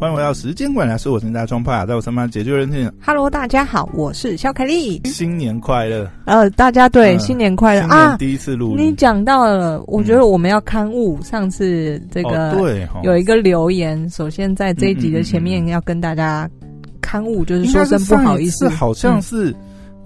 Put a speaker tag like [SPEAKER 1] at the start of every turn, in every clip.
[SPEAKER 1] 欢迎回到时间管家，是，我是大庄派啊，在我身旁解救人性。
[SPEAKER 2] Hello，大家好，我是肖凯丽。
[SPEAKER 1] 新年快乐！
[SPEAKER 2] 呃，大家对、嗯、新年快乐啊！
[SPEAKER 1] 第一次录，
[SPEAKER 2] 你讲到了，我觉得我们要刊物、嗯、上次这个、哦、对有一个留言，首先在这一集的前面要跟大家刊物，就是说声不好意思，
[SPEAKER 1] 好像是、嗯、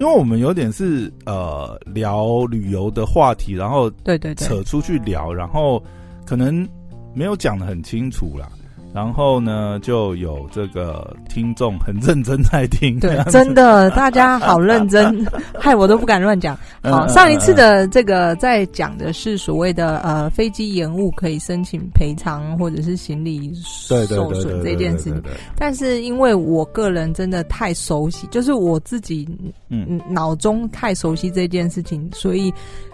[SPEAKER 1] 因为我们有点是呃聊旅游的话题，然后对对扯出去聊，然后可能没有讲的很清楚啦。然后呢，就有这个听众很认真在听，
[SPEAKER 2] 对，真的，大家好认真，害我都不敢乱讲。好，上一次的这个在讲的是所谓的呃飞机延误可以申请赔偿或者是行李受损这件事情，但是因为我个人真的太熟悉，就是我自己嗯。脑中太熟悉这件事情，所以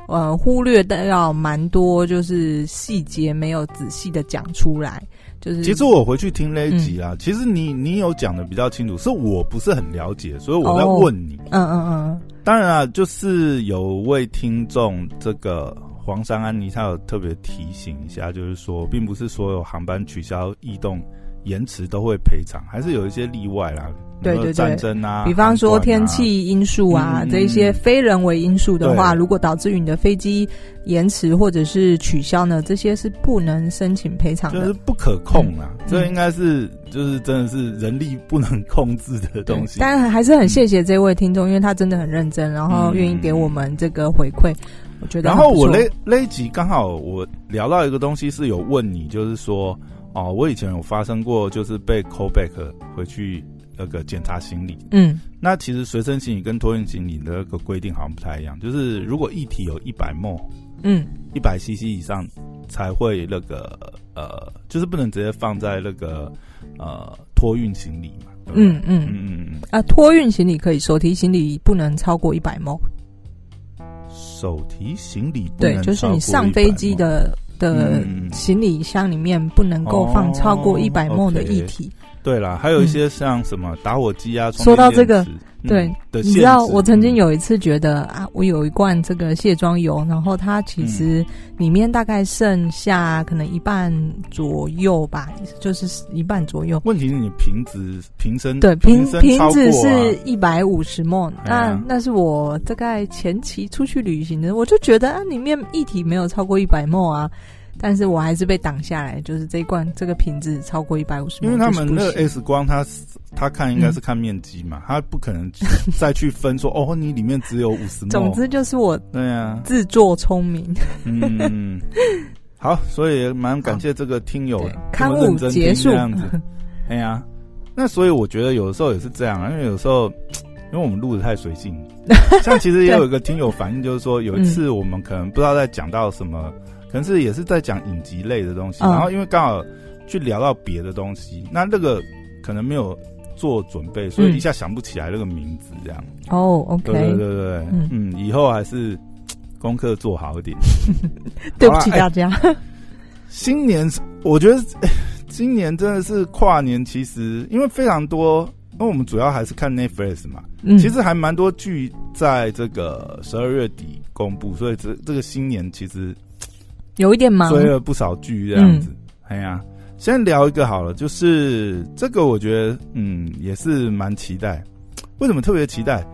[SPEAKER 2] 呃忽略的要蛮多，就是细节没有仔细的讲出来。就是，
[SPEAKER 1] 其实我回去听那一集啊，嗯、其实你你有讲的比较清楚，是我不是很了解，所以我在问你。哦、嗯嗯嗯。当然啊，就是有位听众，这个黄山安妮，他有特别提醒一下，就是说，并不是所有航班取消、异动、延迟都会赔偿，还是有一些例外啦。
[SPEAKER 2] 对对对，
[SPEAKER 1] 战争啊，
[SPEAKER 2] 比方说天气因素啊，这一些非人为因素的话，如果导致于你的飞机延迟或者是取消呢，这些是不能申请赔偿的，
[SPEAKER 1] 就是不可控啊。这应该是就是真的是人力不能控制的东西。
[SPEAKER 2] 当然还是很谢谢这位听众，因为他真的很认真，然后愿意给我们这个回馈，我觉得。
[SPEAKER 1] 然后我那那一集刚好我聊到一个东西是有问你，就是说哦，我以前有发生过，就是被 call back 回去。那个检查行李，嗯，那其实随身行李跟托运行李的那个规定好像不太一样，就是如果一体有一百 ml，嗯，一百 cc 以上才会那个呃，就是不能直接放在那个呃托运行李嘛，对对？嗯嗯。嗯嗯
[SPEAKER 2] 啊，托运行李可以，手提行李不能超过一百 ml，
[SPEAKER 1] 手提行李对，
[SPEAKER 2] 就是你上飞机的的行李箱里面不能够放超过一百 ml 的液体。
[SPEAKER 1] 对啦，还有一些像什么打火机啊。
[SPEAKER 2] 说到这个，对，你知道我曾经有一次觉得啊，我有一罐这个卸妆油，然后它其实里面大概剩下可能一半左右吧，就是一半左右。
[SPEAKER 1] 问题是你瓶子瓶身
[SPEAKER 2] 对瓶瓶子是一百五十 ml，那那是我大概前期出去旅行的，我就觉得啊，里面液体没有超过一百 ml 啊。但是我还是被挡下来，就是这一罐这个瓶子超过一百五十，
[SPEAKER 1] 因为他们那个 X 光他，他他看应该是看面积嘛，他、嗯、不可能再去分说哦，你里面只有五十。
[SPEAKER 2] 总之就是我对啊，自作聪明。
[SPEAKER 1] 嗯，好，所以蛮感谢这个听友看误结束这样子。哎呀，那所以我觉得有的时候也是这样，因为有时候因为我们录的太随性，像其实也有一个听友反映，就是说有一次我们可能不知道在讲到什么。可能是也是在讲影集类的东西，然后因为刚好去聊到别的东西，那那个可能没有做准备，所以一下想不起来那个名字这样。
[SPEAKER 2] 哦，OK，
[SPEAKER 1] 对对对对，嗯，嗯，以后还是功课做好一点。
[SPEAKER 2] 对不起大家。
[SPEAKER 1] 新年，我觉得今年真的是跨年，其实因为非常多，因为我们主要还是看 Netflix 嘛，嗯，其实还蛮多剧在这个十二月底公布，所以这这个新年其实。
[SPEAKER 2] 有一点忙，
[SPEAKER 1] 追了不少剧这样子。哎呀、嗯，先聊一个好了，就是这个我觉得，嗯，也是蛮期待。为什么特别期待？《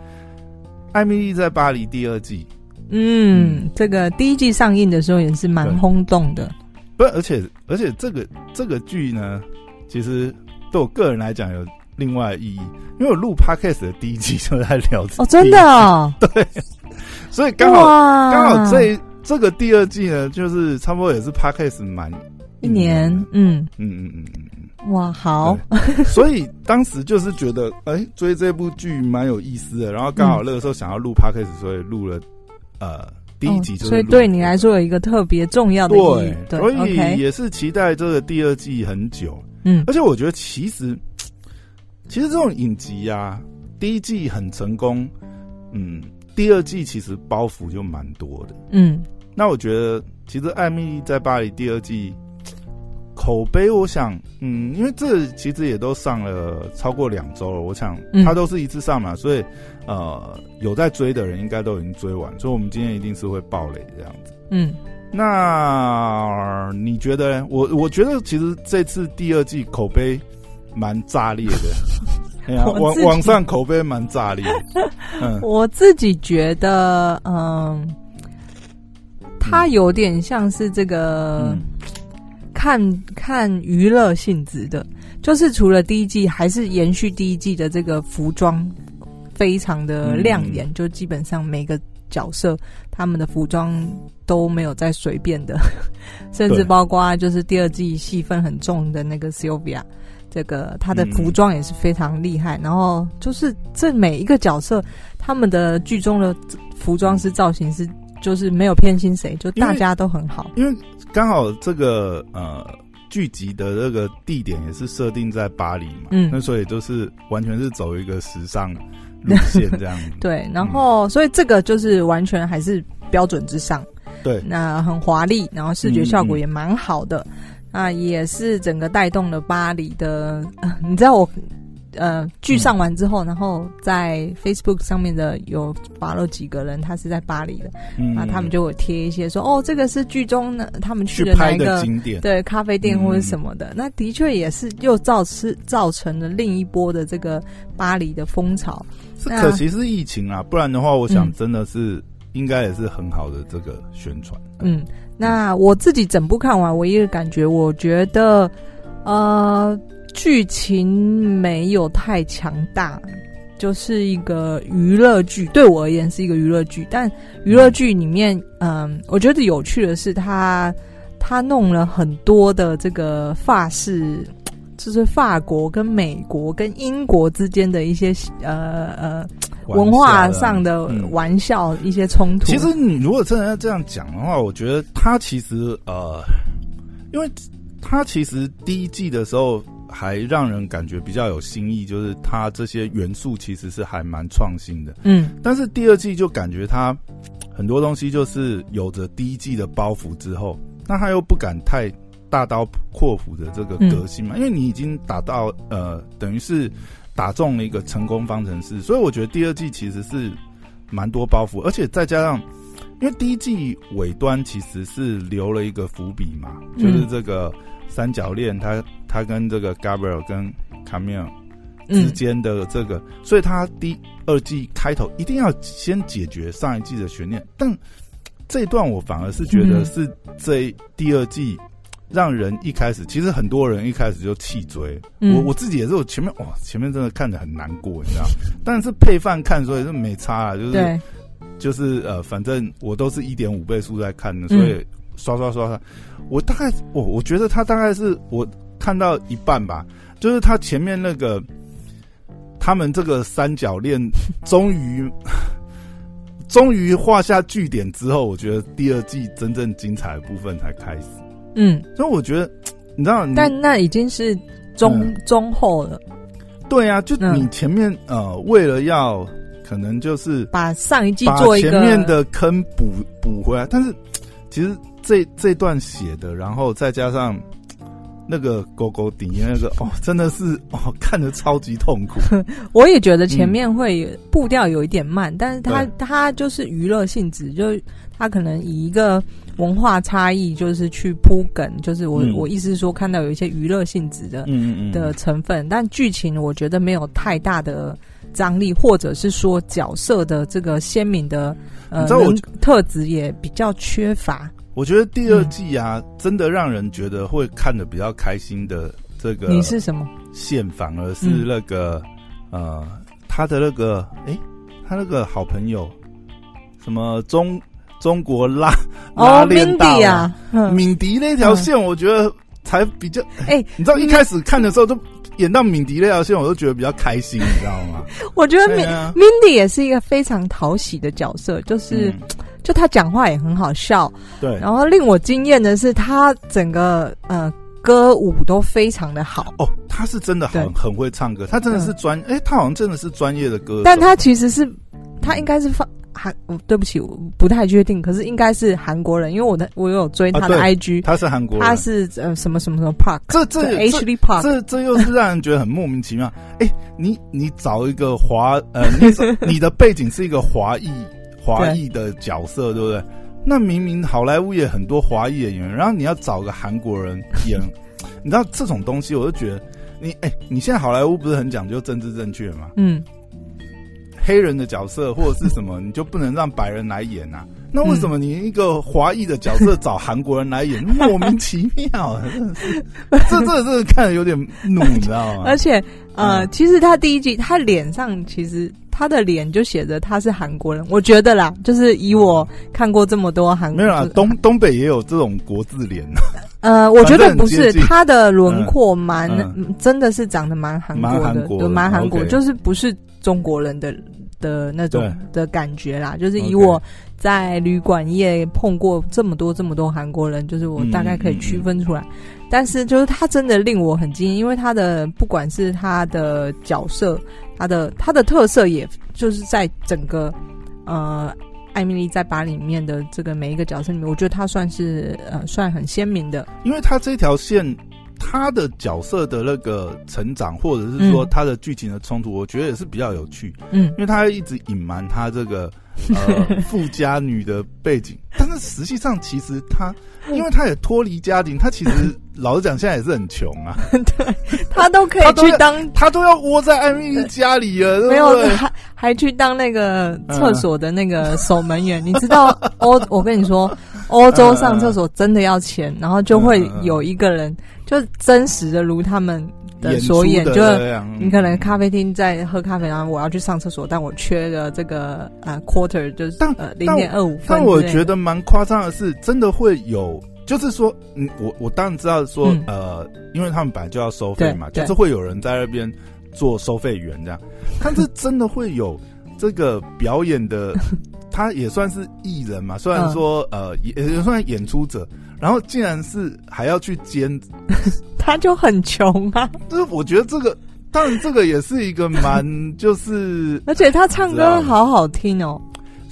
[SPEAKER 1] 艾米丽在巴黎》第二季。
[SPEAKER 2] 嗯，嗯，这个第一季上映的时候也是蛮轰动的。
[SPEAKER 1] 不，而且而且这个这个剧呢，其实对我个人来讲有另外的意义，因为我录 Podcast 的第一季就在聊这
[SPEAKER 2] 哦，真的哦，
[SPEAKER 1] 对，所以刚好刚好这一。这个第二季呢，就是差不多也是 Podcast 满
[SPEAKER 2] 一年，嗯。
[SPEAKER 1] 嗯嗯嗯
[SPEAKER 2] 嗯，哇，好，
[SPEAKER 1] 所以当时就是觉得，哎，追这部剧蛮有意思的，然后刚好那个时候想要录 Podcast，所以录了呃第一集，
[SPEAKER 2] 所以对你来说有一个特别重要的意义，
[SPEAKER 1] 对，所以也是期待这个第二季很久，嗯，而且我觉得其实其实这种影集啊，第一季很成功，嗯，第二季其实包袱就蛮多的，嗯。那我觉得，其实《艾米丽在巴黎》第二季口碑，我想，嗯，因为这其实也都上了超过两周了，我想它都是一次上嘛，所以呃，有在追的人应该都已经追完，所以我们今天一定是会爆雷这样子。嗯，那你觉得呢？我我觉得其实这次第二季口碑蛮炸裂的。哎呀，网网上口碑蛮炸裂。
[SPEAKER 2] 嗯，我自己觉得，嗯，它有点像是这个。嗯看看娱乐性质的，就是除了第一季，还是延续第一季的这个服装非常的亮眼，嗯、就基本上每个角色他们的服装都没有再随便的，甚至包括就是第二季戏份很重的那个 Sylvia，这个他的服装也是非常厉害。嗯、然后就是这每一个角色他们的剧中的服装师造型师，就是没有偏心谁，就大家都很好，
[SPEAKER 1] 因为。刚好这个呃聚集的这个地点也是设定在巴黎嘛，嗯，那所以就是完全是走一个时尚路线这样。
[SPEAKER 2] 对，然后、嗯、所以这个就是完全还是标准之上，
[SPEAKER 1] 对，
[SPEAKER 2] 那很华丽，然后视觉效果也蛮好的，啊、嗯，也是整个带动了巴黎的，呃、你知道我。呃，剧上完之后，嗯、然后在 Facebook 上面的有发了几个人，他是在巴黎的，嗯，那他们就会贴一些说，哦，这个是剧中呢，他们去的哪一个
[SPEAKER 1] 景点，
[SPEAKER 2] 对，咖啡店或者什么的，嗯、那的确也是又造是造成了另一波的这个巴黎的风潮。
[SPEAKER 1] 是可惜是疫情啊，不然的话，我想真的是、嗯、应该也是很好的这个宣传。
[SPEAKER 2] 嗯，那我自己整部看完，唯一的感觉，我觉得，呃。剧情没有太强大，就是一个娱乐剧。对我而言是一个娱乐剧，但娱乐剧里面，嗯，我觉得有趣的是他，他他弄了很多的这个法式，就是法国跟美国跟英国之间的一些呃呃文化上的玩笑，一些冲突。
[SPEAKER 1] 其实你如果真的要这样讲的话，我觉得他其实呃，因为他其实第一季的时候。还让人感觉比较有新意，就是它这些元素其实是还蛮创新的。嗯，但是第二季就感觉它很多东西就是有着第一季的包袱之后，那他又不敢太大刀阔斧的这个革新嘛，嗯、因为你已经打到呃，等于是打中了一个成功方程式，所以我觉得第二季其实是蛮多包袱，而且再加上因为第一季尾端其实是留了一个伏笔嘛，就是这个。三角恋，他他跟这个 Gabriel 跟 Camille 之间的这个，嗯、所以他第二季开头一定要先解决上一季的悬念。但这一段我反而是觉得是这第二季让人一开始，其实很多人一开始就弃追。嗯、我我自己也是，我前面哇，前面真的看得很难过，你知道？但是配饭看，所以是没差啊，就是就是呃，反正我都是一点五倍速在看的，所以。嗯刷刷刷刷，我大概我我觉得他大概是我看到一半吧，就是他前面那个他们这个三角恋终于终于画下句点之后，我觉得第二季真正精彩的部分才开始。嗯，所以我觉得你知道，
[SPEAKER 2] 但那已经是中、嗯、中后了。
[SPEAKER 1] 对啊，就你前面、嗯、呃，为了要可能就是
[SPEAKER 2] 把上一季做一个
[SPEAKER 1] 把前面的坑补补回来，但是其实。这这段写的，然后再加上那个勾勾底那个哦，真的是哦，看着超级痛苦。
[SPEAKER 2] 我也觉得前面会步调有一点慢，嗯、但是它它就是娱乐性质，就它可能以一个文化差异就是去铺梗，就是我、嗯、我意思是说看到有一些娱乐性质的的成分，但剧情我觉得没有太大的张力，或者是说角色的这个鲜明的呃特质也比较缺乏。
[SPEAKER 1] 我觉得第二季啊，嗯、真的让人觉得会看的比较开心的这个，
[SPEAKER 2] 你是什么
[SPEAKER 1] 线？反而是那个、嗯、呃，他的那个，哎、欸，他那个好朋友，什么中中国拉拉链大啊，敏迪那条线，我觉得才比较哎，欸、你知道一开始看的时候，都演到敏迪那条线，我都觉得比较开心，你知道吗？
[SPEAKER 2] 我觉得敏敏迪也是一个非常讨喜的角色，就是。嗯就他讲话也很好笑，
[SPEAKER 1] 对。
[SPEAKER 2] 然后令我惊艳的是，他整个呃歌舞都非常的好。
[SPEAKER 1] 哦，他是真的很很会唱歌，他真的是专，哎、嗯，他好像真的是专业的歌手。
[SPEAKER 2] 但他其实是，他应该是放韩，对不起，我不太确定，可是应该是韩国人，因为我的我有追他的 IG，、
[SPEAKER 1] 啊、他是韩国人，
[SPEAKER 2] 他是呃什么什么什么 Park，
[SPEAKER 1] 这这
[SPEAKER 2] Ashley Park，
[SPEAKER 1] 这这又是让人觉得很莫名其妙。哎，你你找一个华呃，你 你的背景是一个华裔。华裔的角色对，对不对？那明明好莱坞也很多华裔演员，然后你要找个韩国人演，你知道这种东西，我就觉得你哎、欸，你现在好莱坞不是很讲究政治正确吗？嗯，黑人的角色或者是什么，你就不能让白人来演啊？那为什么你一个华裔的角色找韩国人来演，嗯、莫名其妙？这这这看着有点怒，你知道吗？
[SPEAKER 2] 而且呃，嗯、其实他第一季他脸上其实。他的脸就写着他是韩国人，我觉得啦，就是以我看过这么多韩国，
[SPEAKER 1] 没有啊，东东北也有这种国字脸。
[SPEAKER 2] 呃，我觉得不是，他的轮廓蛮，真的是长得蛮韩国的，对，蛮韩国，就是不是中国人的的那种的感觉啦。就是以我在旅馆业碰过这么多这么多韩国人，就是我大概可以区分出来。但是就是他真的令我很惊艳，因为他的不管是他的角色。他的他的特色，也就是在整个呃，艾米丽在巴里面的这个每一个角色里面，我觉得他算是呃，算很鲜明的。
[SPEAKER 1] 因为他这条线，他的角色的那个成长，或者是说他的剧情的冲突，嗯、我觉得也是比较有趣。嗯，因为他一直隐瞒他这个呃 富家女的背景，但是实际上其实她，因为她也脱离家庭，她其实。老实讲，现在也是很穷啊。
[SPEAKER 2] 对，她都可以去当，
[SPEAKER 1] 她都要窝在艾米丽家里了，
[SPEAKER 2] 没有，还还去当那个厕所的那个守门员。你知道欧？我跟你说，欧洲上厕所真的要钱，然后就会有一个人，就真实的如他们的所演，就你可能咖啡厅在喝咖啡，然后我要去上厕所，但我缺了这个呃 quarter，就是呃零点二五分。
[SPEAKER 1] 但我觉得蛮夸张的是，真的会有。就是说，嗯，我我当然知道说，嗯、呃，因为他们本来就要收费嘛，就是会有人在那边做收费员这样。但是真的会有这个表演的，他也算是艺人嘛，虽然说呃也也算演出者，然后竟然是还要去兼，
[SPEAKER 2] 他就很穷啊。
[SPEAKER 1] 就是我觉得这个，当然这个也是一个蛮就是，
[SPEAKER 2] 而且他唱歌好好听哦。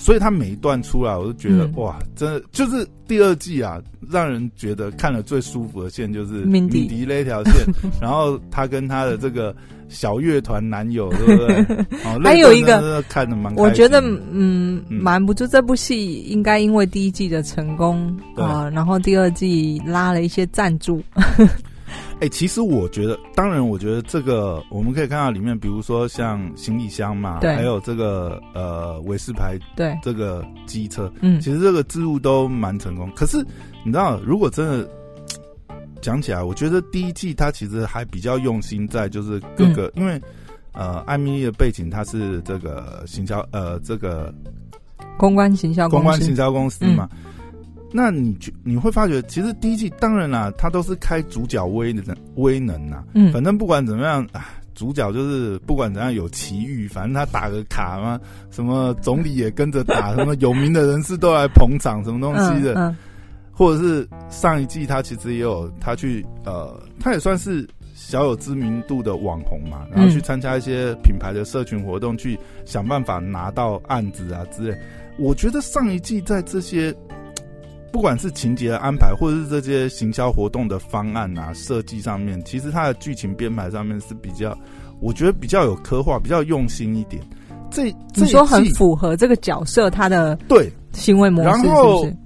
[SPEAKER 1] 所以他每一段出来，我都觉得、嗯、哇，真的就是第二季啊，让人觉得看了最舒服的线就是敏迪。那条线，然后他跟他的这个小乐团男友，对不对？哦，
[SPEAKER 2] 还有一个看的蛮，我觉得嗯，瞒不住这部戏应该因为第一季的成功啊，然后第二季拉了一些赞助。
[SPEAKER 1] 哎、欸，其实我觉得，当然，我觉得这个我们可以看到里面，比如说像行李箱嘛，对还有这个呃韦斯牌，对，这个机车，嗯，其实这个置入都蛮成功。可是你知道，如果真的讲起来，我觉得第一季它其实还比较用心在就是各个，嗯、因为呃艾米丽的背景它是这个行销呃这个
[SPEAKER 2] 公关行销
[SPEAKER 1] 公关行销公司嘛。嗯那你就你会发觉，其实第一季当然啦，他都是开主角威能威能呐。嗯，反正不管怎么样，啊，主角就是不管怎样有奇遇，反正他打个卡嘛，什么总理也跟着打，什么有名的人士都来捧场，什么东西的。嗯，嗯，或者是上一季他其实也有他去呃，他也算是小有知名度的网红嘛，然后去参加一些品牌的社群活动，去想办法拿到案子啊之类。我觉得上一季在这些。不管是情节的安排，或者是这些行销活动的方案啊，设计上面，其实它的剧情编排上面是比较，我觉得比较有刻画，比较用心一点。这
[SPEAKER 2] 你说很符合这个角色他的对行为模式，
[SPEAKER 1] 然后
[SPEAKER 2] 是不是？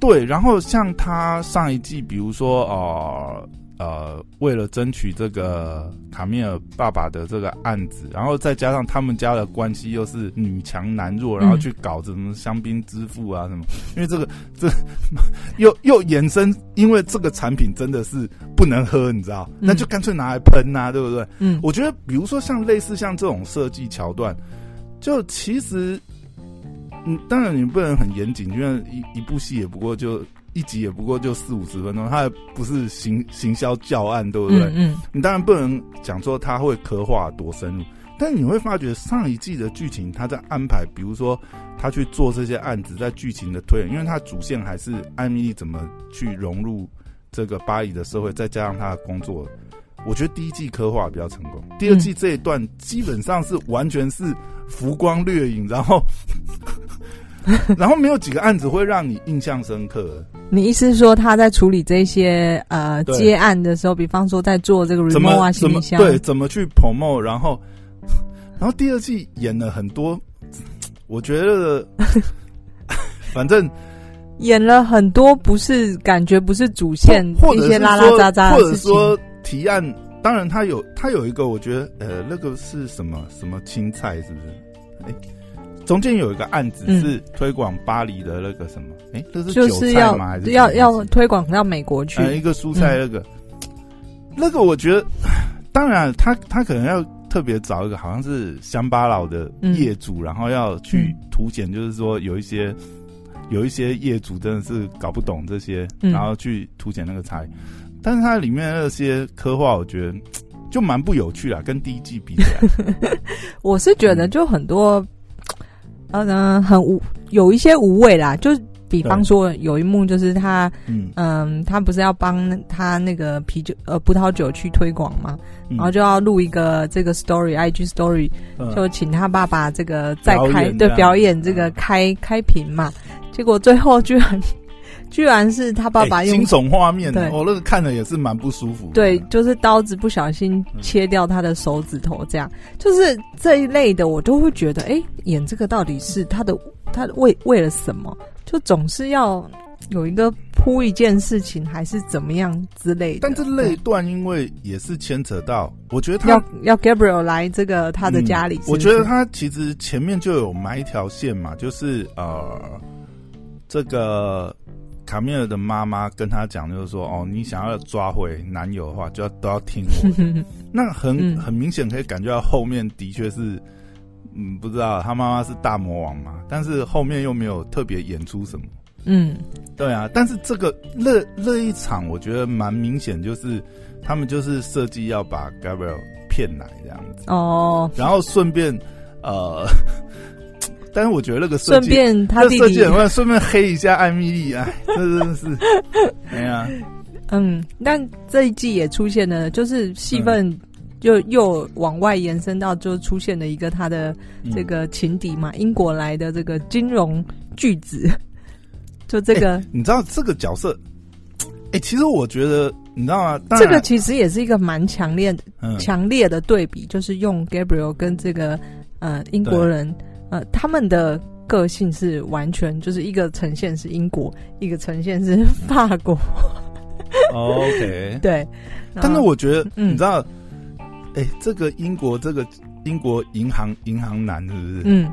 [SPEAKER 1] 对，然后像他上一季，比如说呃。呃，为了争取这个卡米尔爸爸的这个案子，然后再加上他们家的关系又是女强男弱，然后去搞什么香槟之父啊什么？因为这个这 又又衍生，因为这个产品真的是不能喝，你知道？那就干脆拿来喷呐，对不对？嗯，我觉得比如说像类似像这种设计桥段，就其实，嗯，当然你不能很严谨，因为一一部戏也不过就。一集也不过就四五十分钟，它也不是行行销教案，对不对？嗯，嗯，你当然不能讲说它会刻画多深入，但你会发觉上一季的剧情，它在安排，比如说他去做这些案子，在剧情的推演，因为他主线还是艾米丽怎么去融入这个巴黎的社会，再加上他的工作，我觉得第一季刻画比较成功，第二季这一段基本上是完全是浮光掠影，然后。然后没有几个案子会让你印象深刻。
[SPEAKER 2] 你意思是说他在处理这些呃接案的时候，比方说在做这个 remote 啊
[SPEAKER 1] 对，怎么去 promote？然后，然后第二季演了很多，我觉得 反正
[SPEAKER 2] 演了很多，不是感觉不是主线，
[SPEAKER 1] 或者
[SPEAKER 2] 一些拉拉杂杂，
[SPEAKER 1] 或者说提案当然他有他有一个，我觉得呃，那个是什么什么青菜是不是？哎、欸，中间有一个案子是推广巴黎的那个什么？哎、欸，这是韭菜吗？还是
[SPEAKER 2] 要要推广到美国去？
[SPEAKER 1] 呃、一个蔬菜那个，嗯、那个我觉得，当然他他可能要特别找一个好像是乡巴佬的业主，嗯、然后要去凸显，就是说有一些。有一些业主真的是搞不懂这些，嗯、然后去凸显那个差异。但是它里面那些刻画，我觉得就蛮不有趣啊，跟第一季比起来。
[SPEAKER 2] 我是觉得就很多，嗯、呃，很无有一些无谓啦。就比方说有一幕就是他，嗯他不是要帮他那个啤酒呃葡萄酒去推广嘛，嗯、然后就要录一个这个 story，IG story，就请他爸爸这个再开对表演这个开开屏嘛。结果最后居然，居然是他爸爸用
[SPEAKER 1] 惊悚画面，对，我那个看着也是蛮不舒服。
[SPEAKER 2] 对，就是刀子不小心切掉他的手指头，这样、嗯、就是这一类的，我都会觉得，哎、欸，演这个到底是他的，他为为了什么？就总是要有一个铺一件事情，还是怎么样之类的。
[SPEAKER 1] 但这类段因为也是牵扯到，我觉得他
[SPEAKER 2] 要要 Gabriel 来这个他的家里是是、嗯，
[SPEAKER 1] 我觉得他其实前面就有埋一条线嘛，就是呃。这个卡米尔的妈妈跟他讲，就是说，哦，你想要抓回男友的话，就要都要听我。那很很明显可以感觉到后面的确是，嗯，不知道他妈妈是大魔王嘛，但是后面又没有特别演出什么。嗯，对啊。但是这个那那一场，我觉得蛮明显，就是他们就是设计要把 Gabriel 骗来这样子。哦。然后顺便呃。但是我觉得那个设计，
[SPEAKER 2] 顺便他弟弟，
[SPEAKER 1] 顺便黑一下艾米丽，啊，这真的是，哎呀，
[SPEAKER 2] 嗯，但这一季也出现了，就是戏份就又往外延伸到，就出现了一个他的这个情敌嘛，嗯、英国来的这个金融巨子，就这个，欸、
[SPEAKER 1] 你知道这个角色，哎、欸，其实我觉得，你知道吗？
[SPEAKER 2] 这个其实也是一个蛮强烈、强、嗯、烈的对比，就是用 Gabriel 跟这个呃英国人。呃，他们的个性是完全就是一个呈现是英国，一个呈现是 法国。
[SPEAKER 1] Oh, OK，
[SPEAKER 2] 对。
[SPEAKER 1] 但是我觉得，嗯、你知道，哎、欸，这个英国这个英国银行银行男是不是？嗯。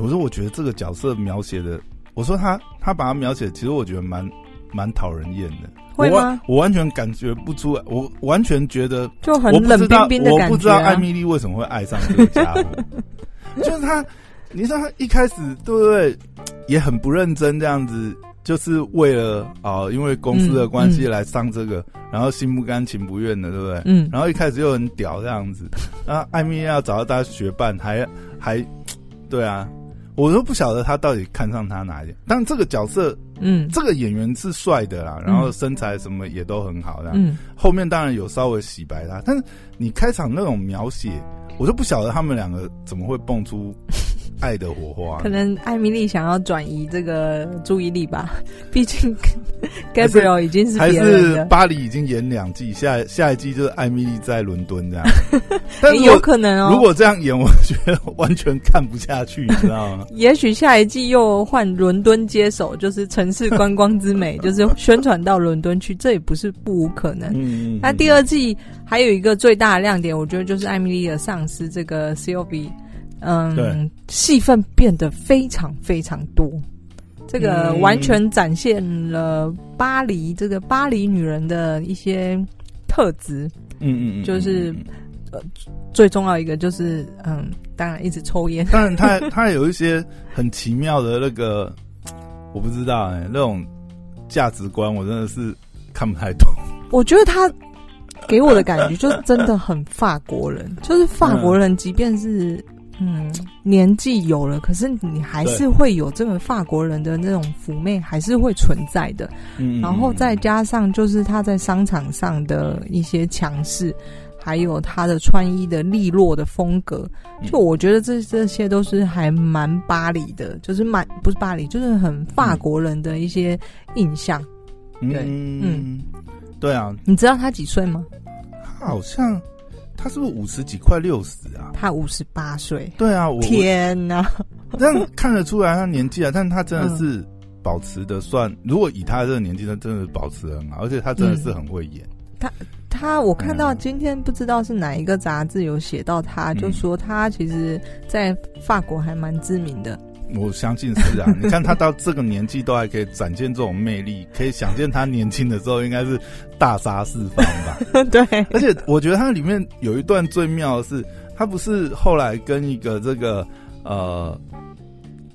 [SPEAKER 1] 我说，我觉得这个角色描写的，我说他他把他描写，其实我觉得蛮蛮讨人厌的。
[SPEAKER 2] 会吗？
[SPEAKER 1] 我？我完全感觉不出来，我完全觉得
[SPEAKER 2] 就很冷冰冰的感觉、啊。
[SPEAKER 1] 我不知道艾米丽为什么会爱上这个家伙。就是他，你知道他一开始对不对？也很不认真这样子，就是为了啊、呃，因为公司的关系来上这个，然后心不甘情不愿的，对不对？嗯。然后一开始又很屌这样子，然后艾米要找到他学伴，还还对啊，我都不晓得他到底看上他哪一点。但这个角色，嗯，这个演员是帅的啦，然后身材什么也都很好，这样。嗯。后面当然有稍微洗白他，但是你开场那种描写。我就不晓得他们两个怎么会蹦出爱的火花。
[SPEAKER 2] 可能艾米丽想要转移这个注意力吧，毕竟 Gabriel 已经是
[SPEAKER 1] 还是巴黎已经演两季，下下一季就是艾米丽在伦敦这样。但
[SPEAKER 2] 有可能哦，
[SPEAKER 1] 如果这样演，我觉得完全看不下去，你知道吗？
[SPEAKER 2] 也许下一季又换伦敦接手，就是城市观光之美，就是宣传到伦敦去，这也不是不无可能。嗯，那第二季。还有一个最大的亮点，我觉得就是艾米丽的上司这个 Sylvie，嗯，戏份变得非常非常多，这个完全展现了巴黎这个巴黎女人的一些特质。嗯嗯嗯，就是呃，最重要一个就是嗯，当然一直抽烟。
[SPEAKER 1] 当然，他 他有一些很奇妙的那个，我不知道哎、欸，那种价值观我真的是看不太懂。
[SPEAKER 2] 我觉得他。给我的感觉就是真的很法国人，就是法国人，即便是嗯年纪有了，可是你还是会有这个法国人的那种妩媚，还是会存在的。嗯，然后再加上就是他在商场上的一些强势，还有他的穿衣的利落的风格，就我觉得这这些都是还蛮巴黎的，就是蛮不是巴黎，就是很法国人的一些印象。对，嗯。
[SPEAKER 1] 对啊，
[SPEAKER 2] 你知道他几岁吗？
[SPEAKER 1] 他好像，他是不是五十几快六十啊？
[SPEAKER 2] 他五十八岁。
[SPEAKER 1] 对啊，我
[SPEAKER 2] 天哪！
[SPEAKER 1] 这样看得出来他年纪啊，但他真的是保持的算，嗯、如果以他这个年纪，他真的保持得很好，而且他真的是很会演。
[SPEAKER 2] 他他，我看到今天不知道是哪一个杂志有写到他，嗯、就说他其实在法国还蛮知名的。
[SPEAKER 1] 我相信是啊，你看他到这个年纪都还可以展现这种魅力，可以想见他年轻的时候应该是大杀四方吧？
[SPEAKER 2] 对，
[SPEAKER 1] 而且我觉得它里面有一段最妙的是，他不是后来跟一个这个呃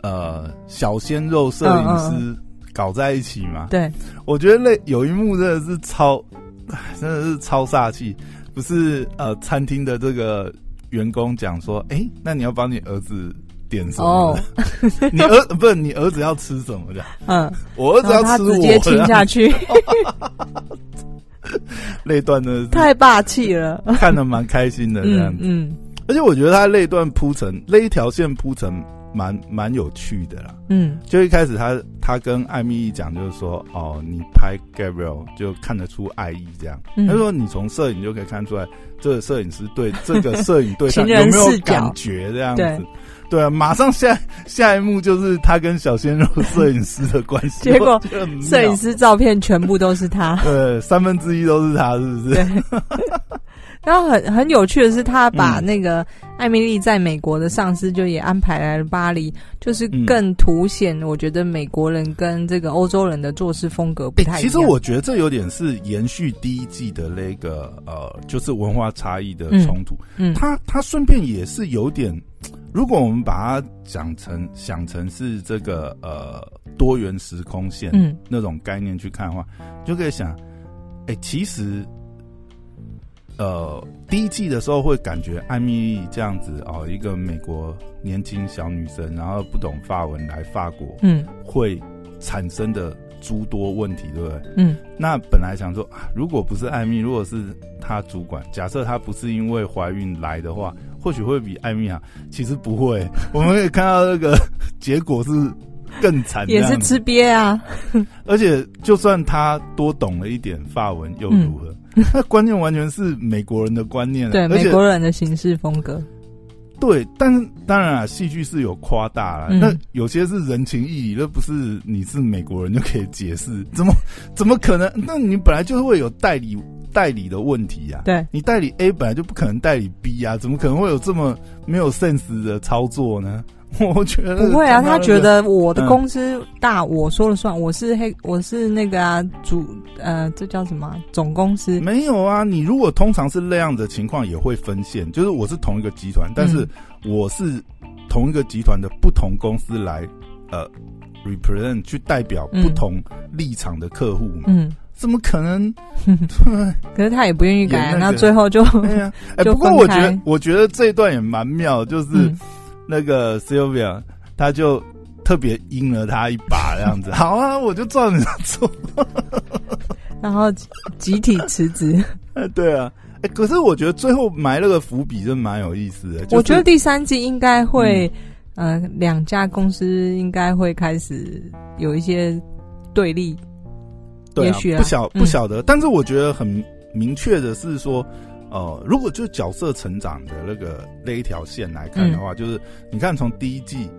[SPEAKER 1] 呃小鲜肉摄影师搞在一起嘛？
[SPEAKER 2] 对，
[SPEAKER 1] 我觉得那有一幕真的是超，真的是超煞气，不是呃餐厅的这个员工讲说，哎、欸，那你要帮你儿子。点什么？哦、你儿不是你儿子要吃什么的？嗯，我儿子要吃我，
[SPEAKER 2] 直接亲下去。
[SPEAKER 1] 那段呢？
[SPEAKER 2] 太霸气了，
[SPEAKER 1] 看的蛮开心的这样子。嗯，嗯而且我觉得他那段铺陈，那一条线铺陈蛮蛮有趣的啦。嗯，就一开始他他跟艾米一讲，就是说哦，你拍 Gabriel 就看得出爱意这样。嗯、他说你从摄影就可以看出来，这个摄影师对这个摄影对象有没有感觉这样子。对啊，马上下 下一幕就是他跟小鲜肉摄影师的关系。结果
[SPEAKER 2] 摄影师照片全部都是他，
[SPEAKER 1] 对，三分之一都是他，是不是？对。
[SPEAKER 2] 然后很很有趣的是，他把那个艾米丽在美国的上司就也安排来了巴黎，就是更凸显我觉得美国人跟这个欧洲人的做事风格不太一样。
[SPEAKER 1] 其实我觉得这有点是延续第一季的那个呃，就是文化差异的冲突。嗯，他他顺便也是有点。如果我们把它讲成想成是这个呃多元时空线，嗯，那种概念去看的话，就可以想，哎、欸，其实，呃，第一季的时候会感觉艾米丽这样子哦，一个美国年轻小女生，然后不懂法文来法国，嗯，会产生的诸多问题，对不对？嗯，那本来想说，如果不是艾米，如果是她主管，假设她不是因为怀孕来的话。或许会比艾米好，其实不会。我们可以看到那个结果是更惨，
[SPEAKER 2] 也是吃瘪啊。
[SPEAKER 1] 而且，就算她多懂了一点法文，又如何？那关键完全是美国人的观念，
[SPEAKER 2] 对美国人的行事风格。
[SPEAKER 1] 对，但是当然啊，戏剧是有夸大了。那有些是人情义理，那不是你是美国人就可以解释。怎么 怎么可能？那你本来就会有代理。代理的问题呀、啊，
[SPEAKER 2] 对，
[SPEAKER 1] 你代理 A 本来就不可能代理 B 啊，怎么可能会有这么没有 sense 的操作呢？我觉得
[SPEAKER 2] 不会啊，他觉得我的公司大，我说了算，我是黑，我是那个啊主，呃，这叫什么总公司？
[SPEAKER 1] 没有啊，你如果通常是那样的情况，也会分线，就是我是同一个集团，但是我是同一个集团的不同公司来呃 represent 去代表不同立场的客户嘛。嗯。怎么可能？
[SPEAKER 2] 可是他也不愿意改，那最后就 哎呀，
[SPEAKER 1] 哎，不过我觉得我觉得这一段也蛮妙，就是那个 Sylvia，他就特别阴了他一把，这样子。好啊，我就照你做，
[SPEAKER 2] 然后集体辞职。
[SPEAKER 1] 哎，对啊，哎，可是我觉得最后埋了个伏笔，真蛮有意思的。
[SPEAKER 2] 我觉得第三季应该会，呃，两家公司应该会开始有一些对立。
[SPEAKER 1] 对啊，不晓不晓得，嗯、但是我觉得很明确的是说，呃，如果就角色成长的那个那一条线来看的话，嗯、就是你看从第一季，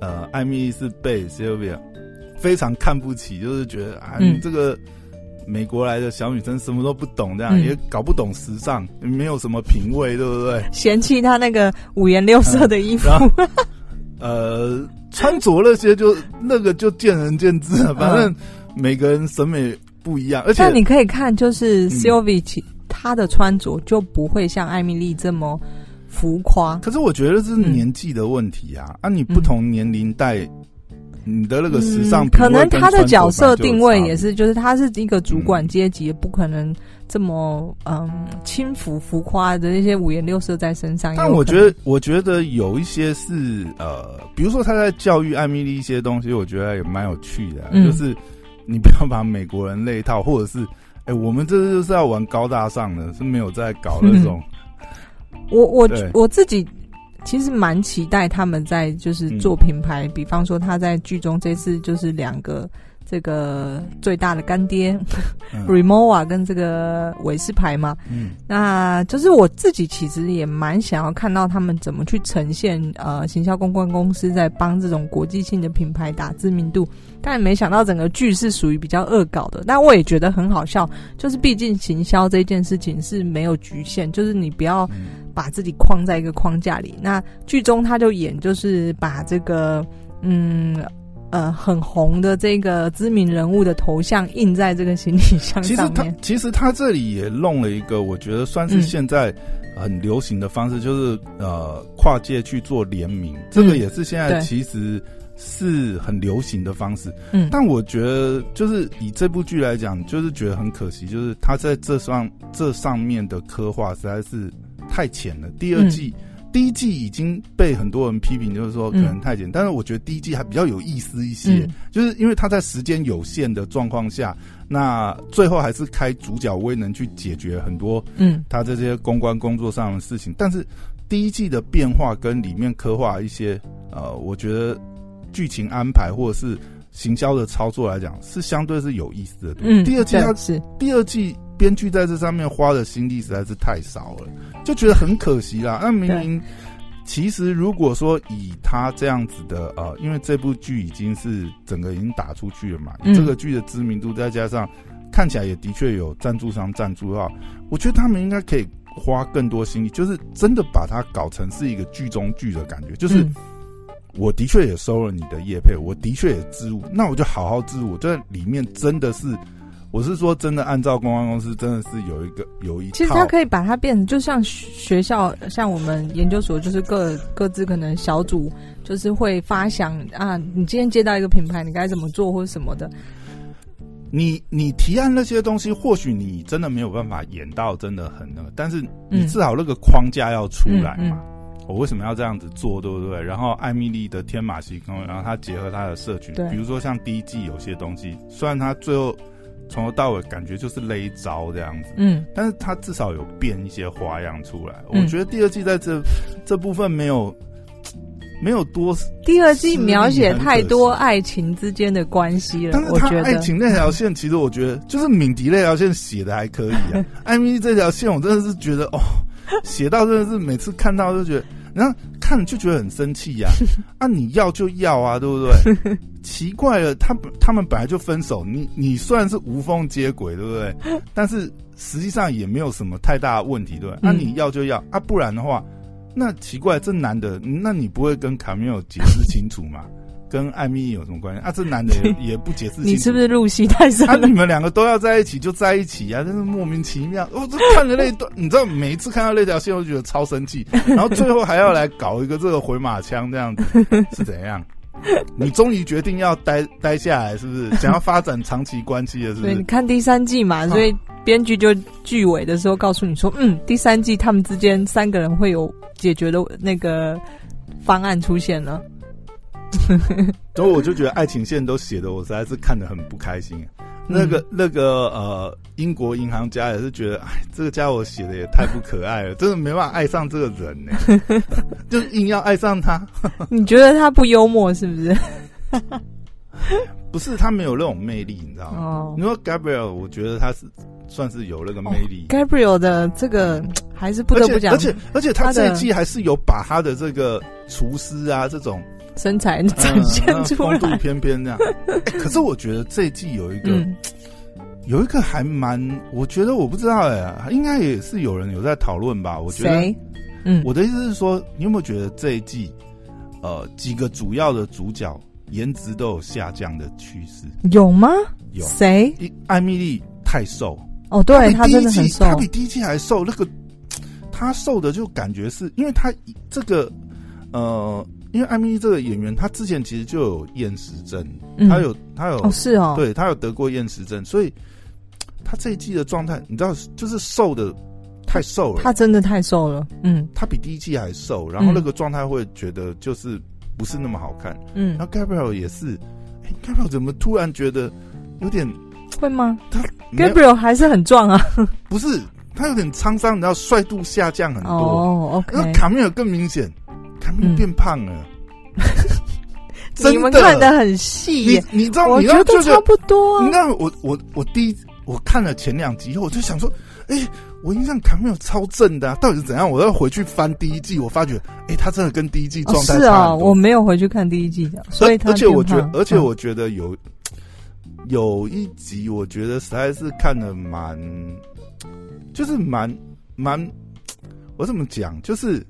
[SPEAKER 1] 呃，艾米丽是被 Sylvia 非常看不起，就是觉得啊，你这个美国来的小女生什么都不懂，这样、嗯、也搞不懂时尚，没有什么品味，对不对？
[SPEAKER 2] 嫌弃她那个五颜六色的衣服，
[SPEAKER 1] 嗯、呃，穿着那些就那个就见仁见智了，反正。每个人审美不一样，而且
[SPEAKER 2] 但你可以看，就是 Sylvie 她的穿着就不会像艾米丽这么浮夸。
[SPEAKER 1] 可是我觉得这是年纪的问题啊！嗯、啊，你不同年龄带，嗯、你的那个时尚、嗯、
[SPEAKER 2] 可能他的角色定位也是，就是他是一个主管阶级，嗯、不可能这么嗯轻浮浮夸的那些五颜六色在身上。
[SPEAKER 1] 但我觉得，我觉得有一些是呃，比如说他在教育艾米丽一些东西，我觉得也蛮有趣的、啊，嗯、就是。你不要把美国人那一套，或者是，哎、欸，我们这就是要玩高大上的，是没有在搞那种。
[SPEAKER 2] 嗯、我我我自己其实蛮期待他们在就是做品牌，嗯、比方说他在剧中这次就是两个这个最大的干爹、嗯、Rimowa 跟这个韦斯牌嘛，嗯，那就是我自己其实也蛮想要看到他们怎么去呈现呃，行销公关公司在帮这种国际性的品牌打知名度，但没想到整个剧是属于比较恶搞的，但我也觉得很好笑，就是毕竟行销这件事情是没有局限，就是你不要把自己框在一个框架里。那剧中他就演就是把这个嗯。呃，很红的这个知名人物的头像印在这个行李箱上面。
[SPEAKER 1] 其实他其实他这里也弄了一个，我觉得算是现在很流行的方式，嗯、就是呃跨界去做联名，这个也是现在其实是很流行的方式。嗯，但我觉得就是以这部剧来讲，就是觉得很可惜，就是他在这上这上面的刻画实在是太浅了。第二季。嗯第一季已经被很多人批评，就是说可能太简但是我觉得第一季还比较有意思一些，嗯、就是因为他在时间有限的状况下，那最后还是开主角威能去解决很多嗯他这些公关工作上的事情。嗯、但是第一季的变化跟里面刻画一些呃，我觉得剧情安排或者是行销的操作来讲，是相对是有意思的。嗯，第二季它是第二季。编剧在这上面花的心力实在是太少了，就觉得很可惜啦。那明明其实如果说以他这样子的呃，因为这部剧已经是整个已经打出去了嘛，这个剧的知名度再加上看起来也的确有赞助商赞助的话，我觉得他们应该可以花更多心力，就是真的把它搞成是一个剧中剧的感觉。就是我的确也收了你的叶配，我的确也置入，那我就好好置入，我在里面真的是。我是说，真的，按照公关公司，真的是有一个有一套。
[SPEAKER 2] 其实他可以把它变成，就像学校，像我们研究所，就是各各自可能小组，就是会发想啊，你今天接到一个品牌，你该怎么做或者什么的。
[SPEAKER 1] 你你提案那些东西，或许你真的没有办法演到真的很那个，但是你至少那个框架要出来嘛。嗯嗯嗯、我为什么要这样子做，对不对？然后艾米丽的天马行空，然后他结合他的社群，对比如说像第一季有些东西，虽然他最后。从头到尾感觉就是勒招这样子，嗯，但是他至少有变一些花样出来。嗯、我觉得第二季在这这部分没有没有多。
[SPEAKER 2] 第二季描写太多爱情之间的关系了，但是他
[SPEAKER 1] 爱情那条线，其实我觉得就是敏迪那条线写的还可以啊。艾米丽这条线，我真的是觉得哦，写到真的是每次看到就觉得。然后看就觉得很生气呀，啊，你要就要啊，对不对？奇怪了，他他们本来就分手，你你虽然是无缝接轨，对不对？但是实际上也没有什么太大的问题，对不对？那、啊、你要就要啊，不然的话，那奇怪，这男的，那你不会跟卡米尔解释清楚吗？跟艾米有什么关系啊？这男的也，也不解释。
[SPEAKER 2] 你是不是入戏太深了？
[SPEAKER 1] 啊，你们两个都要在一起就在一起啊，真是莫名其妙。我、哦、这看着那一段，你知道，每一次看到那条线，我就觉得超生气。然后最后还要来搞一个这个回马枪这样子，是怎样？你终于决定要待待下来，是不是？想要发展长期关系了，是不是？
[SPEAKER 2] 你看第三季嘛，所以编剧就剧尾的时候告诉你说，嗯，第三季他们之间三个人会有解决的那个方案出现了。所以我就觉得爱情线都写的，我实在是看得很不开心。那个那个呃，英国银行家也是觉得，哎，这个家伙写的也太不可爱了，真的没办法爱上这个人呢，就硬要爱上他。你觉得他不幽默是不是？
[SPEAKER 1] 不是，他没有那种魅力，你知道吗？哦，你说 Gabriel，我觉得他是算是有那个魅力。
[SPEAKER 2] 哦、Gabriel 的这个还是不得不讲，
[SPEAKER 1] 而且而且他这一季还是有把他的这个厨师啊这种。
[SPEAKER 2] 身材展现出来，
[SPEAKER 1] 风度翩翩这样。欸，可是我觉得这一季有一个，嗯、有一个还蛮，我觉得我不知道哎、欸，应该也是有人有在讨论吧。我觉得，嗯，我的意思是说，你有没有觉得这一季，呃，几个主要的主角颜值都有下降的趋势？
[SPEAKER 2] 有吗？
[SPEAKER 1] 有
[SPEAKER 2] 谁？
[SPEAKER 1] 艾米丽太瘦
[SPEAKER 2] 哦，对，她真的很瘦，
[SPEAKER 1] 她比第一季还瘦。那个她瘦的就感觉是因为她这个呃。因为艾蜜莉这个演员，他之前其实就有厌食症，她、嗯、有他有
[SPEAKER 2] 哦是哦，
[SPEAKER 1] 对他有得过厌食症，所以他这一季的状态，你知道，就是瘦的太瘦了，
[SPEAKER 2] 他真的太瘦了，嗯，
[SPEAKER 1] 他比第一季还瘦，然后那个状态会觉得就是不是那么好看，嗯，然后 Gabriel 也是、欸、Gabriel 怎么突然觉得有点
[SPEAKER 2] 会吗？他 Gabriel 还是很壮啊，
[SPEAKER 1] 不是他有点沧桑，然后帅度下降很多。
[SPEAKER 2] 哦，OK，
[SPEAKER 1] 那卡米尔更明显。卡米尔变胖了，
[SPEAKER 2] 你们看的很细，
[SPEAKER 1] 你你知道？
[SPEAKER 2] 我觉得差不多。
[SPEAKER 1] 你看我我我第一我看了前两集以后，我就想说，哎、欸，我印象卡没有超正的、啊，到底是怎样？我要回去翻第一季，我发觉，哎、欸，他真的跟第一季状态差很多。
[SPEAKER 2] 是啊，我没有回去看第一季的，所以他
[SPEAKER 1] 而且我觉得，而且我觉得有、嗯、有一集，我觉得实在是看的蛮，就是蛮蛮，我怎么讲？就是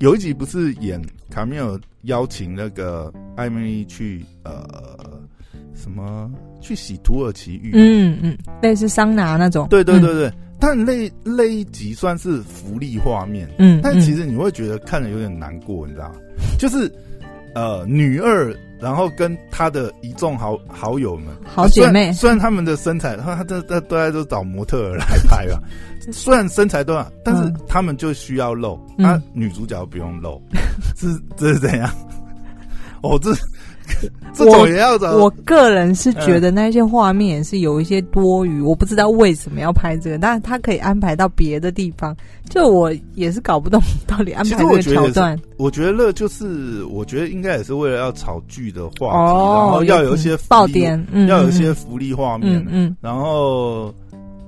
[SPEAKER 1] 有一集不是演卡米尔邀请那个艾米丽去呃。什么去洗土耳其浴？
[SPEAKER 2] 嗯嗯，类似桑拿那种。
[SPEAKER 1] 对对对对，嗯、但那那一集算是福利画面。嗯，但其实你会觉得看着有点难过，你知道吗？就是呃，女二，然后跟他的一众好好友们，
[SPEAKER 2] 好姐妹，
[SPEAKER 1] 虽然他们的身材，她都都都在都找模特儿来拍吧。虽然身材都好，但是他们就需要露，那、嗯啊、女主角不用露，是这是怎样？哦，这。
[SPEAKER 2] 我我个人是觉得那些画面也是有一些多余，我不知道为什么要拍这个，但是他可以安排到别的地方，就我也是搞不懂到底安排这个桥段。
[SPEAKER 1] 我觉得就是，我觉得应该也是为了要炒剧的话题，然后要有一些
[SPEAKER 2] 爆点，
[SPEAKER 1] 要有一些福利画面，嗯，然后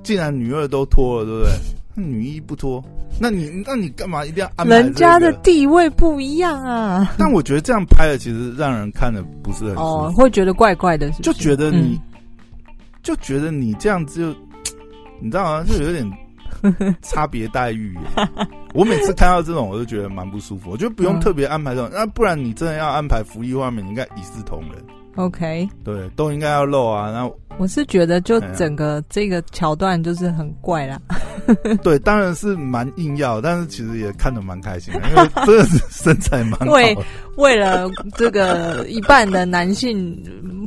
[SPEAKER 1] 既然女二都脱了，对不对？女一不脱。那你那你干嘛一定要安排、这个？
[SPEAKER 2] 人家的地位不一样啊！
[SPEAKER 1] 但我觉得这样拍的其实让人看的不是很
[SPEAKER 2] 哦，会觉得怪怪的是是，就
[SPEAKER 1] 觉得你、嗯、就觉得你这样子就你知道吗？就有点差别待遇。我每次看到这种，我就觉得蛮不舒服。我觉得不用特别安排这种，那、嗯、不然你真的要安排福利画面，你应该一视同仁。
[SPEAKER 2] OK，
[SPEAKER 1] 对，都应该要露啊。然后
[SPEAKER 2] 我是觉得，就整个这个桥段就是很怪啦。
[SPEAKER 1] 对，当然是蛮硬要，但是其实也看得蛮开心的，因为真的是身材蛮好。
[SPEAKER 2] 为为了这个一半的男性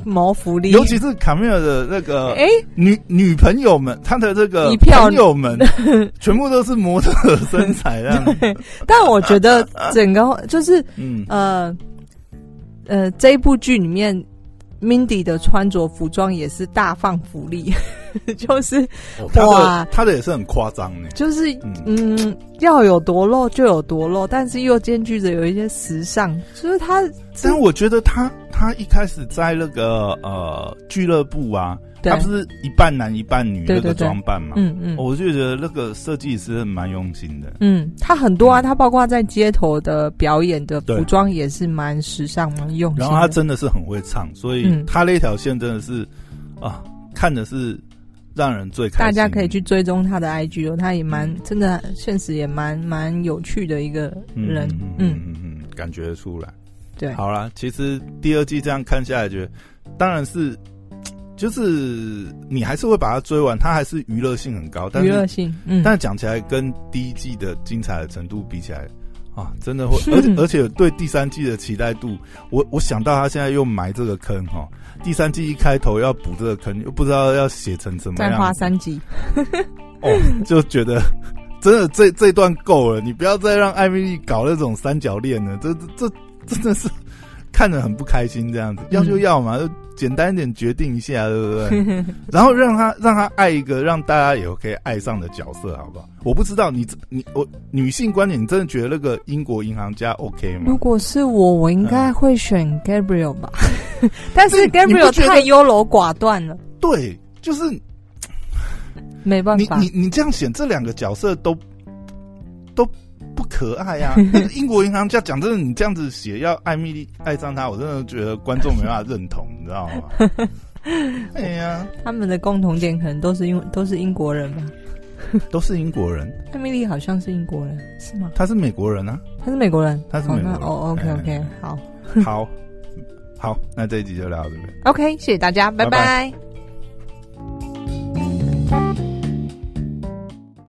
[SPEAKER 2] 谋福利，
[SPEAKER 1] 尤其是卡米尔的那个哎女女朋友们，他的这个朋友们 全部都是模特身材这样。
[SPEAKER 2] 但我觉得整个就是嗯呃呃这一部剧里面。Mindy 的穿着服装也是大放福利，就是、
[SPEAKER 1] 哇，他的也是很夸张呢。
[SPEAKER 2] 就是嗯，嗯，要有多露就有多露，但是又兼具着有一些时尚。就是他，
[SPEAKER 1] 但我觉得他他一开始在那个呃俱乐部啊。他不是一半男一半女那个装扮嘛？嗯嗯，我就觉得那个设计师蛮用心的。
[SPEAKER 2] 嗯，他很多啊，他包括在街头的表演的服装也是蛮时尚、蛮用心。
[SPEAKER 1] 然后他真的是很会唱，所以他那条线真的是啊，看的是让人最开心。
[SPEAKER 2] 大家可以去追踪他的 IG 哦，他也蛮真的，现实也蛮蛮有趣的一个人。嗯嗯
[SPEAKER 1] 嗯，感觉得出来。
[SPEAKER 2] 对，
[SPEAKER 1] 好啦，其实第二季这样看下来，觉得当然是。就是你还是会把它追完，它还是娱乐性很高，但娱乐性，嗯，但讲起来跟第一季的精彩的程度比起来，啊，真的会，而且而且对第三季的期待度，我我想到他现在又埋这个坑哈，第三季一开头要补这个坑，又不知道要写成什么样，
[SPEAKER 2] 再花三集，
[SPEAKER 1] 哦，就觉得 真的这这段够了，你不要再让艾米丽搞那种三角恋了，这这这真的是看着很不开心，这样子要就要嘛。就简单一点决定一下，对不对？然后让他让他爱一个让大家也可以爱上的角色，好不好？我不知道你你我女性观点，你真的觉得那个英国银行家 OK 吗？
[SPEAKER 2] 如果是我，我应该会选 Gabriel 吧。嗯、但是 Gabriel 太优柔寡断了。
[SPEAKER 1] 对，就是
[SPEAKER 2] 没办法。
[SPEAKER 1] 你你你这样选这两个角色都都。不可爱呀、啊！英国银行家讲真的，你这样子写要艾米丽爱上他，我真的觉得观众没办法认同，你知道吗？哎呀，
[SPEAKER 2] 他们的共同点可能都是因为都是英国人吧？
[SPEAKER 1] 都是英国人。
[SPEAKER 2] 艾米丽好像是英国人，是吗？
[SPEAKER 1] 他是美国人啊，
[SPEAKER 2] 他是美国人，
[SPEAKER 1] 他是美国人。
[SPEAKER 2] 哦、oh,，OK OK，好，
[SPEAKER 1] 好，好，那这一集就聊到这边。
[SPEAKER 2] OK，谢谢大家，拜拜。拜拜。